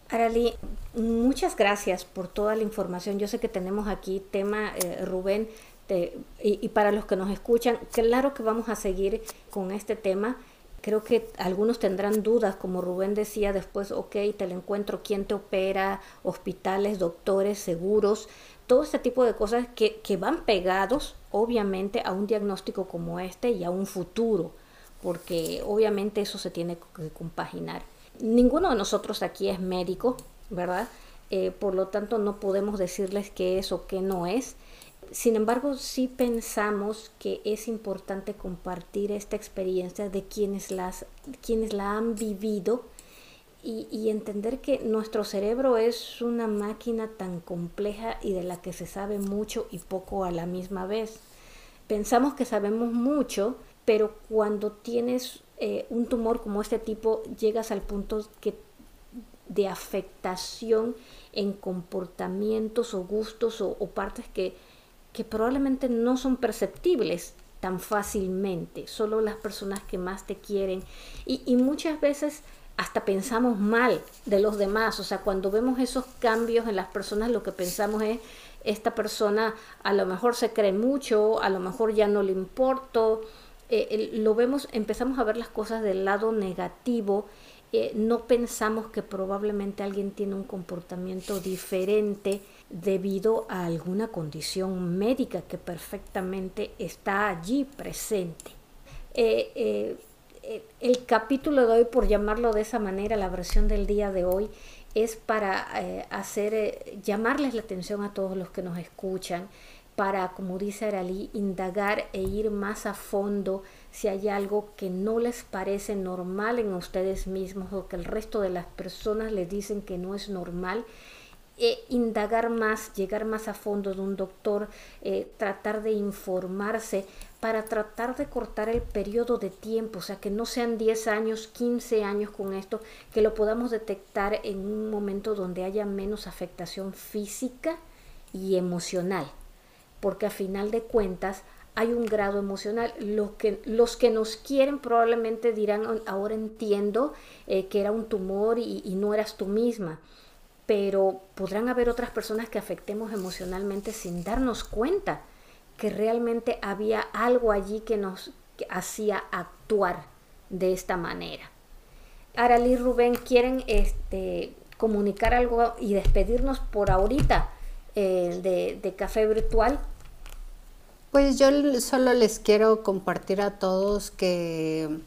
Arali, muchas gracias por toda la información. Yo sé que tenemos aquí tema, eh, Rubén, y, para los que nos escuchan, claro que vamos a seguir con este tema. Creo que algunos tendrán dudas, como Rubén decía después, ok, te lo encuentro, quién te opera, hospitales, doctores, seguros, todo este tipo de cosas que, que van pegados, obviamente, a un diagnóstico como este y a un futuro, porque obviamente eso se tiene que compaginar. Ninguno de nosotros aquí es médico, ¿verdad? Eh, por lo tanto, no podemos decirles qué es o qué no es. Sin embargo, sí pensamos que es importante compartir esta experiencia de quienes, las, quienes la han vivido y, entender que nuestro cerebro es una máquina tan compleja y de la que se sabe mucho y poco a la misma vez. Pensamos que sabemos mucho, pero cuando tienes eh, un tumor como este tipo, llegas al punto que, de afectación en comportamientos o gustos o, partes que, que probablemente no son perceptibles tan fácilmente, solo las personas que más te quieren. Y, y, muchas veces hasta pensamos mal de los demás. O sea, cuando vemos esos cambios en las personas, lo que pensamos es, esta persona a lo mejor se cree mucho, a lo mejor ya no le importo. Eh, lo vemos, empezamos a ver las cosas del lado negativo. Eh, no pensamos que probablemente alguien tiene un comportamiento diferente debido a alguna condición médica que perfectamente está allí presente. Eh, el capítulo de hoy, por llamarlo de esa manera, la versión del día de hoy, es para hacer, llamarles la atención a todos los que nos escuchan, para, como dice Aralí, indagar e ir más a fondo si hay algo que no les parece normal en ustedes mismos o que el resto de las personas les dicen que no es normal eh, indagar más, llegar más a fondo de un doctor, eh, tratar de informarse para tratar de cortar el periodo de tiempo, o sea, que no sean 10 años, 15 años con esto, que lo podamos detectar en un momento donde haya menos afectación física y emocional, porque a final de cuentas hay un grado emocional. Los que, los que nos quieren probablemente dirán, ahora entiendo eh, que era un tumor y, no eras tú misma pero podrán haber otras personas que afectemos emocionalmente sin darnos cuenta que realmente había algo allí que nos hacía actuar de esta manera. Aralí Rubén quieren este, comunicar algo y despedirnos por ahorita eh, de Café Virtual. Pues yo solo les quiero compartir a todos que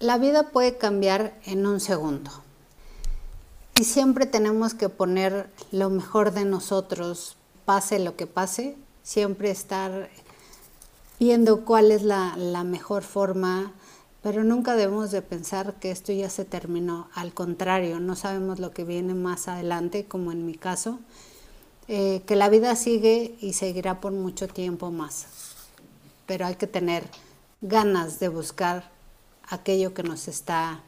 la vida puede cambiar en un segundo. Y siempre tenemos que poner lo mejor de nosotros, pase lo que pase, siempre estar viendo cuál es la, mejor forma, pero nunca debemos de pensar que esto ya se terminó. Al contrario, no sabemos lo que viene más adelante, como en mi caso, eh, que la vida sigue y seguirá por mucho tiempo más. Pero hay que tener ganas de buscar aquello que nos está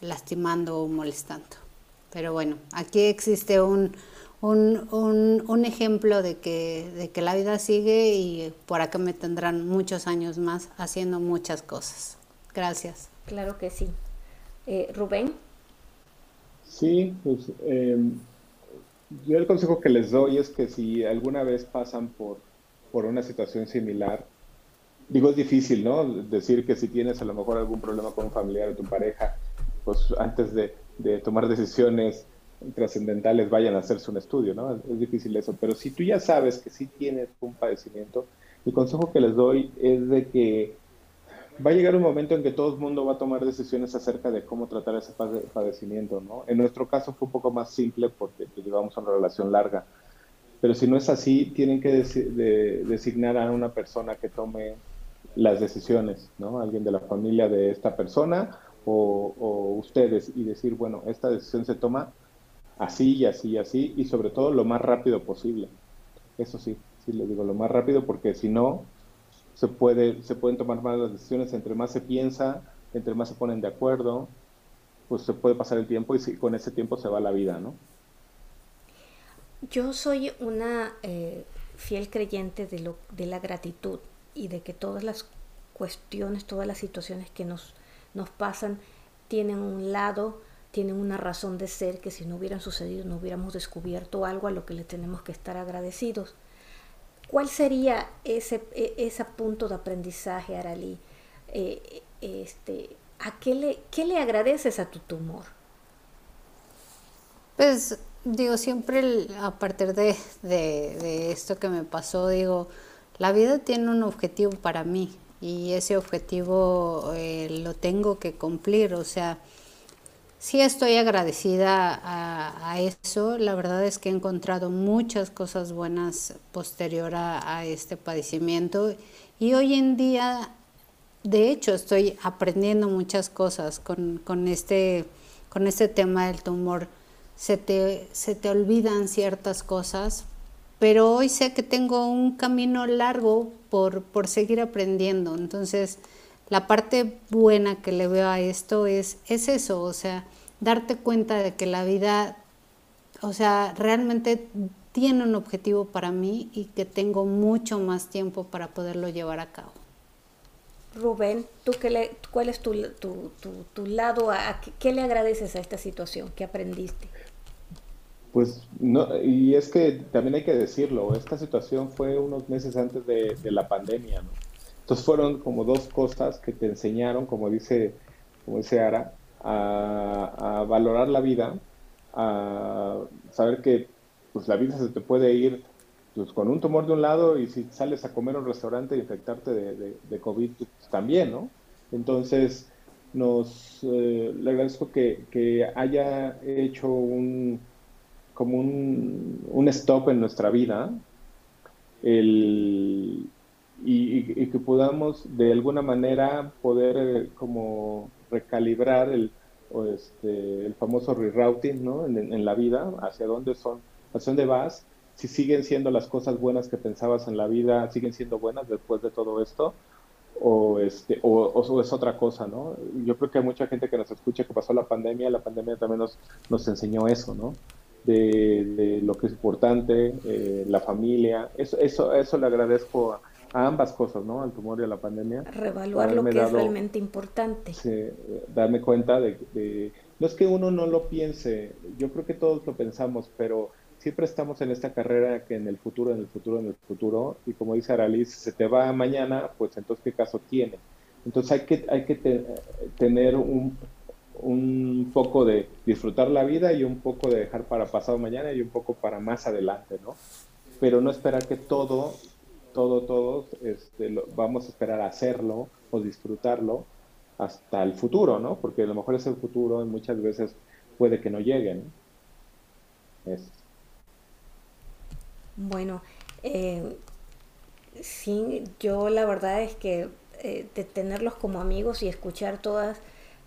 lastimando o molestando. Pero bueno, aquí existe un, un, ejemplo de que, de que la vida sigue y por acá me tendrán muchos años más haciendo muchas cosas. Gracias. Claro que sí. Eh, Rubén. Sí, pues em, yo el consejo que les doy es que si alguna vez pasan por, por una situación similar, digo es difícil, ¿no? Decir que si tienes a lo mejor algún problema con un familiar o tu pareja, pues antes de, tomar decisiones trascendentales vayan a hacerse un estudio, ¿no? Es, difícil eso, pero si tú ya sabes que sí tienes un padecimiento, el consejo que les doy es de que va a llegar un momento en que todo el mundo va a tomar decisiones acerca de cómo tratar ese padecimiento, ¿no? En nuestro caso fue un poco más simple porque pues, llevamos una relación larga, pero si no es así, tienen que designar a una persona que tome las decisiones, ¿no? Alguien de la familia de esta persona o, ustedes y decir, bueno, esta decisión se toma así y así y así y sobre todo lo más rápido posible. Eso sí, sí les digo lo más rápido porque si no se puede se pueden tomar malas decisiones entre más se piensa, entre más se ponen de acuerdo, pues se puede pasar el tiempo y con ese tiempo se va la vida, ¿no? Yo soy una eh, fiel creyente de, lo, de la gratitud y de que todas las cuestiones, todas las situaciones que nos nos pasan tienen un lado, tienen una razón de ser que si no hubieran sucedido no hubiéramos descubierto algo a lo que le tenemos que estar agradecidos. ¿Cuál sería ese, e, ese punto de aprendizaje, Aralí? Eh, este, ¿A qué le, qué le agradeces a tu tumor? Pues digo, siempre a partir de, de, esto que me pasó, digo, la vida tiene un objetivo para mí y ese objetivo eh, lo tengo que cumplir. O sea, sí estoy agradecida a, eso. La verdad es que he encontrado muchas cosas buenas posterior a, este padecimiento y hoy en día, de hecho, estoy aprendiendo muchas cosas con, con este con este tema del tumor se te, se te olvidan ciertas cosas, pero hoy sé que tengo un camino largo por, por seguir aprendiendo. Entonces, la parte buena que le veo a esto es, es eso, o sea, darte cuenta de que la vida, o sea, realmente tiene un objetivo para mí y que tengo mucho más tiempo para poderlo llevar a cabo. Rubén, ¿tú qué le, ¿cuál es tu, tu, tu, lado? A, ¿Qué le agradeces a esta situación? ¿Qué aprendiste? Pues no, y es que también hay que decirlo, esta situación fue unos meses antes de, de la pandemia, ¿no? Entonces fueron como dos cosas que te enseñaron, como dice, como dice Ara, a, valorar la vida, a saber que pues la vida se te puede ir pues, con un tumor de un lado y si sales a comer a un restaurante y infectarte de, COVID pues, también, ¿no? Entonces, nos eh, le agradezco que, que, haya hecho un como un, un, stop en nuestra vida el, y, que podamos de alguna manera poder eh, como recalibrar el, este, el famoso rerouting ¿no? en, la vida, hacia dónde son, hacia dónde vas, si siguen siendo las cosas buenas que pensabas en la vida, siguen siendo buenas después de todo esto, o, este, o, es otra cosa, ¿no? Yo creo que hay mucha gente que nos escucha que pasó la pandemia, la pandemia también nos, nos enseñó eso, ¿no? De, lo que es importante, eh, la familia, eso, eso, eso le agradezco a, ambas cosas, ¿no? Al tumor y a la pandemia. Revaluar lo que es realmente importante. Sí, darme cuenta de, No es que uno no lo piense, yo creo que todos lo pensamos, pero siempre estamos en esta carrera que en el futuro, en el futuro, en el futuro, y como dice Aralis, si se te va mañana, pues entonces ¿qué caso tiene? Entonces hay que, hay que tener un, un poco de disfrutar la vida y un poco de dejar para pasado mañana y un poco para más adelante, ¿no? Pero no esperar que todo todo, todos este, vamos a esperar a hacerlo o disfrutarlo hasta el futuro, ¿no? Porque a lo mejor ese futuro muchas veces puede que no llegue, Bueno, eh, sí, yo la verdad es que eh, de tenerlos como amigos y escuchar todas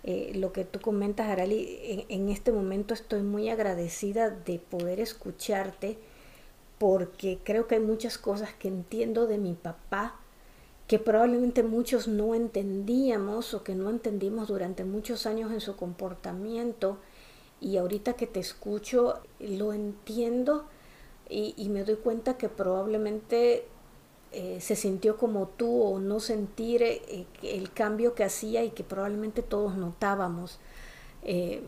eh, lo que tú comentas, Arali, en, este momento estoy muy agradecida de poder escucharte porque creo que hay muchas cosas que entiendo de mi papá que probablemente muchos no entendíamos o que no entendimos durante muchos años en su comportamiento y ahorita que te escucho lo entiendo y, me doy cuenta que probablemente eh, se sintió como tú o no sentir eh, el cambio que hacía y que probablemente todos notábamos. Eh,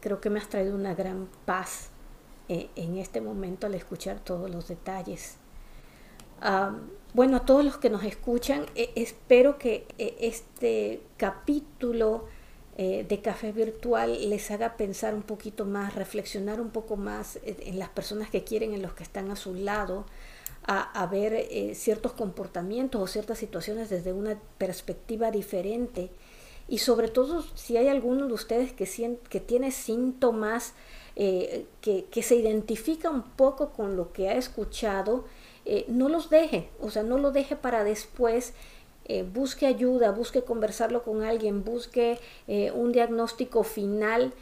creo que me has traído una gran paz eh, en este momento al escuchar todos los detalles. bueno, a todos los que nos escuchan, eh, espero que eh, este capítulo de Café Virtual les haga pensar un poquito más, reflexionar un poco más en las personas que quieren, en los que están a su lado, a, ver ciertos comportamientos o ciertas situaciones desde una perspectiva diferente. Y sobre todo, si hay alguno de ustedes que, que tiene síntomas eh, que, se identifica un poco con lo que ha escuchado, eh, no los deje, o sea, no lo deje para después. Eh, busque ayuda, busque conversarlo con alguien, busque un diagnóstico final.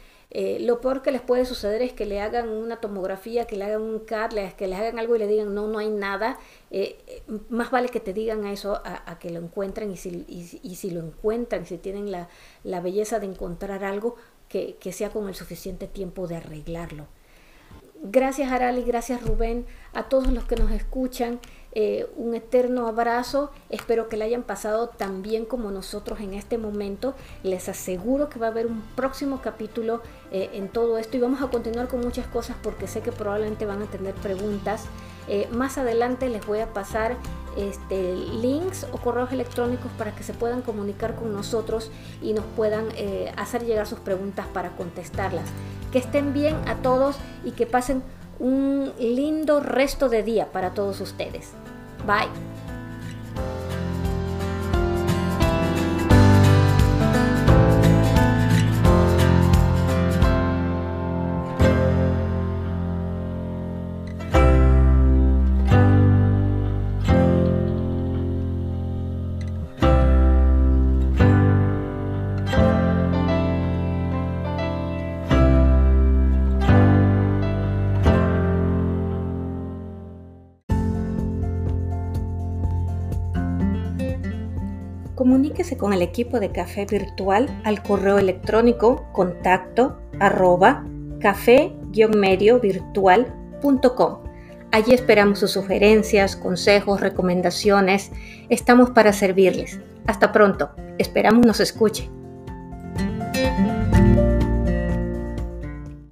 lo peor que les puede suceder es que le hagan una tomografía, que le hagan un CAT, que le hagan algo y le digan no, no hay nada. más vale que te digan eso a, que lo encuentren y si, lo encuentran, si tienen la belleza de encontrar algo, que, sea con el suficiente tiempo de arreglarlo. Gracias Arali, gracias Rubén, a todos los que nos escuchan, eh, un eterno abrazo, espero que le hayan pasado tan bien como nosotros en este momento, les aseguro que va a haber un próximo capítulo eh, en todo esto y vamos a continuar con muchas cosas porque sé que probablemente van a tener preguntas. Eh, más adelante les voy a pasar este, links o correos electrónicos para que se puedan comunicar con nosotros y nos puedan hacer llegar sus preguntas para contestarlas. Que estén bien a todos y que pasen un lindo resto de día para todos ustedes. Bye. Comuníquese con el equipo de Café Virtual al correo electrónico contacto arroba café-mediovirtual.com. Allí esperamos sus sugerencias, consejos, recomendaciones. Estamos para servirles. Hasta pronto. Esperamos nos escuche.